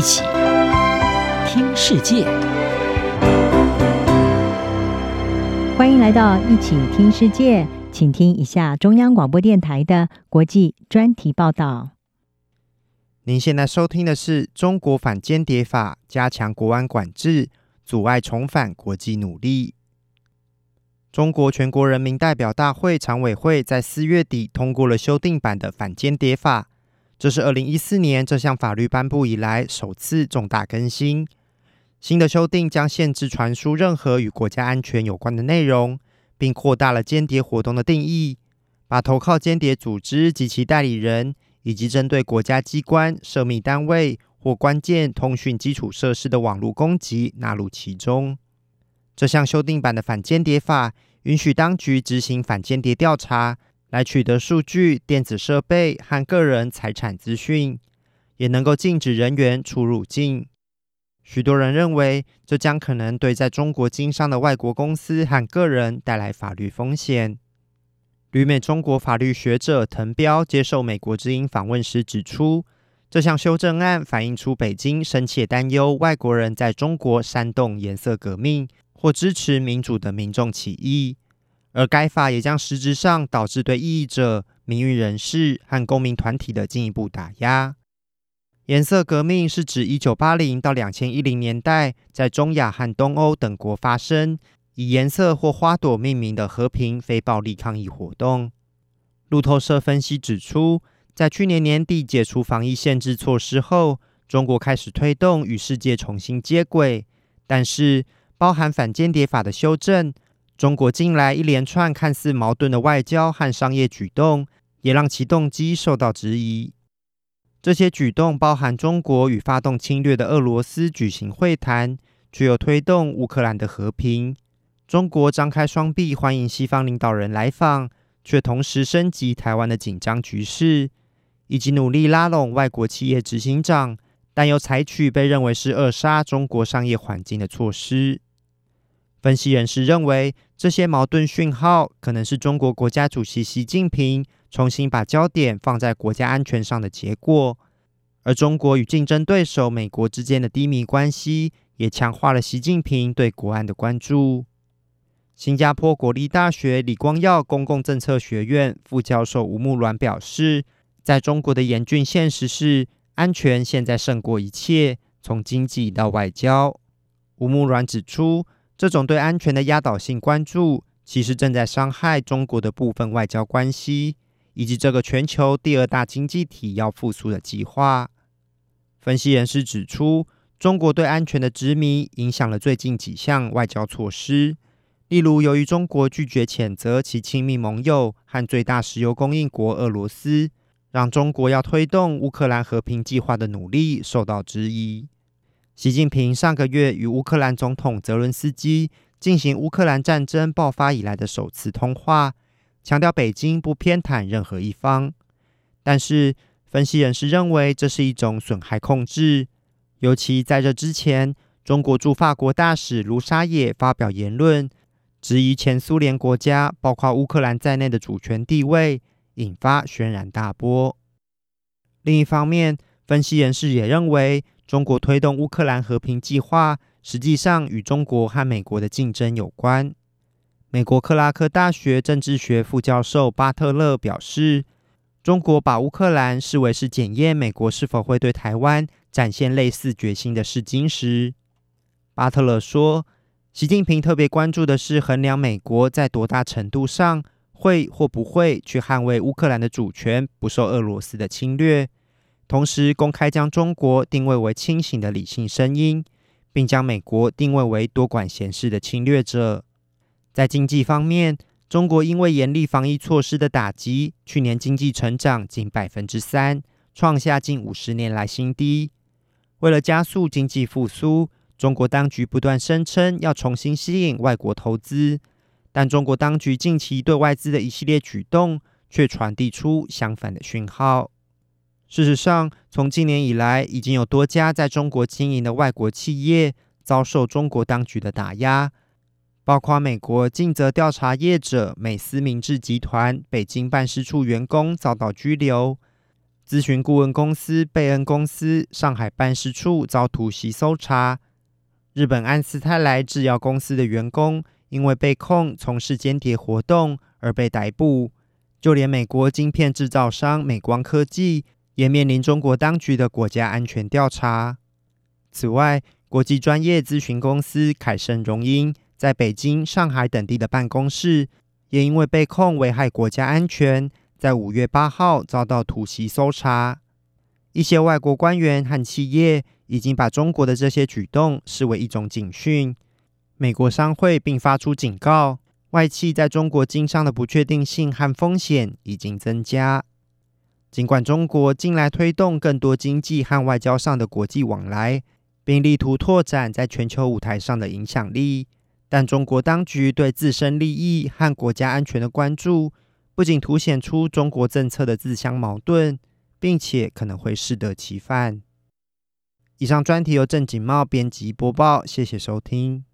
一起听世界，欢迎来到一起听世界，请听一下中央广播电台的国际专题报道。您现在收听的是《中国反间谍法》，加强国安管制，阻碍重返国际努力。中国全国人民代表大会常委会在四月底通过了修订版的反间谍法，这是二零一四年这项法律颁布以来首次重大更新。新的修订将限制传输任何与国家安全有关的内容，并扩大了间谍活动的定义，把投靠间谍组织及其代理人，以及针对国家机关、涉密单位或关键通讯基础设施的网络攻击纳入其中。这项修订版的反间谍法允许当局执行反间谍调查，来取得数据、电子设备和个人财产资讯，也能够禁止人员出入境。许多人认为，这将可能对在中国经商的外国公司和个人带来法律风险。旅美中国法律学者滕彪接受美国之音访问时指出，这项修正案反映出北京深切担忧外国人在中国煽动颜色革命。或支持民主的民众起义，而该法也将实质上导致对异议者、民运人士和公民团体的进一步打压。颜色革命是指一九八零到两千一零年代在中亚和东欧等国发生，以颜色或花朵命名的和平非暴力抗议活动。路透社分析指出，在去年年底解除防疫限制措施后，中国开始推动与世界重新接轨，但是，包含反间谍法的修正，中国近来一连串看似矛盾的外交和商业举动，也让其动机受到质疑。这些举动包含中国与发动侵略的俄罗斯举行会谈，具有推动乌克兰的和平；中国张开双臂欢迎西方领导人来访，却同时升级台湾的紧张局势，以及努力拉拢外国企业执行长，但又采取被认为是扼杀中国商业环境的措施。分析人士认为，这些矛盾讯号可能是中国国家主席习近平重新把焦点放在国家安全上的结果，而中国与竞争对手美国之间的低迷关系也强化了习近平对国安的关注。新加坡国立大学李光耀公共政策学院副教授吴木鸾表示，在中国的严峻现实是，安全现在胜过一切，从经济到外交。吴木鸾指出，这种对安全的压倒性关注，其实正在伤害中国的部分外交关系，以及这个全球第二大经济体要复苏的计划。分析人士指出，中国对安全的执迷影响了最近几项外交措施，例如，由于中国拒绝谴责其亲密盟友和最大石油供应国俄罗斯，让中国要推动乌克兰和平计划的努力受到质疑。习近平上个月与乌克兰总统泽伦斯基进行乌克兰战争爆发以来的首次通话，强调北京不偏袒任何一方。但是，分析人士认为这是一种损害控制，尤其在这之前，中国驻法国大使卢沙野发表言论，质疑前苏联国家包括乌克兰在内的主权地位，引发轩然大波。另一方面，分析人士也认为，中国推动乌克兰和平计划，实际上与中国和美国的竞争有关。美国克拉克大学政治学副教授巴特勒表示，中国把乌克兰视为是检验美国是否会对台湾展现类似决心的试金石。巴特勒说，习近平特别关注的是衡量美国在多大程度上会或不会去捍卫乌克兰的主权不受俄罗斯的侵略。同时，公开将中国定位为清醒的理性声音，并将美国定位为多管闲事的侵略者。在经济方面，中国因为严厉防疫措施的打击，去年经济成长仅百分之三，创下近五十年来新低。为了加速经济复苏，中国当局不断声称要重新吸引外国投资，但中国当局近期对外资的一系列举动，却传递出相反的讯号。事实上，从今年以来，已经有多家在中国经营的外国企业遭受中国当局的打压，包括美国尽责调查业者美思明治集团北京办事处员工遭到拘留。咨询顾问公司贝恩公司上海办事处遭突袭搜查。日本安斯泰来制药公司的员工因为被控从事间谍活动而被逮捕。就连美国晶片制造商美光科技也面临中国当局的国家安全调查。此外，国际专业咨询公司凯盛荣英在北京、上海等地的办公室，也因为被控危害国家安全，在五月八号遭到突袭搜查。一些外国官员和企业已经把中国的这些举动视为一种警讯。美国商会并发出警告，外企在中国经商的不确定性和风险已经增加。尽管中国近来推动更多经济和外交上的国际往来，并力图拓展在全球舞台上的影响力，但中国当局对自身利益和国家安全的关注，不仅凸显出中国政策的自相矛盾，并且可能会适得其反。以上专题由郑锦茂编辑播报，谢谢收听。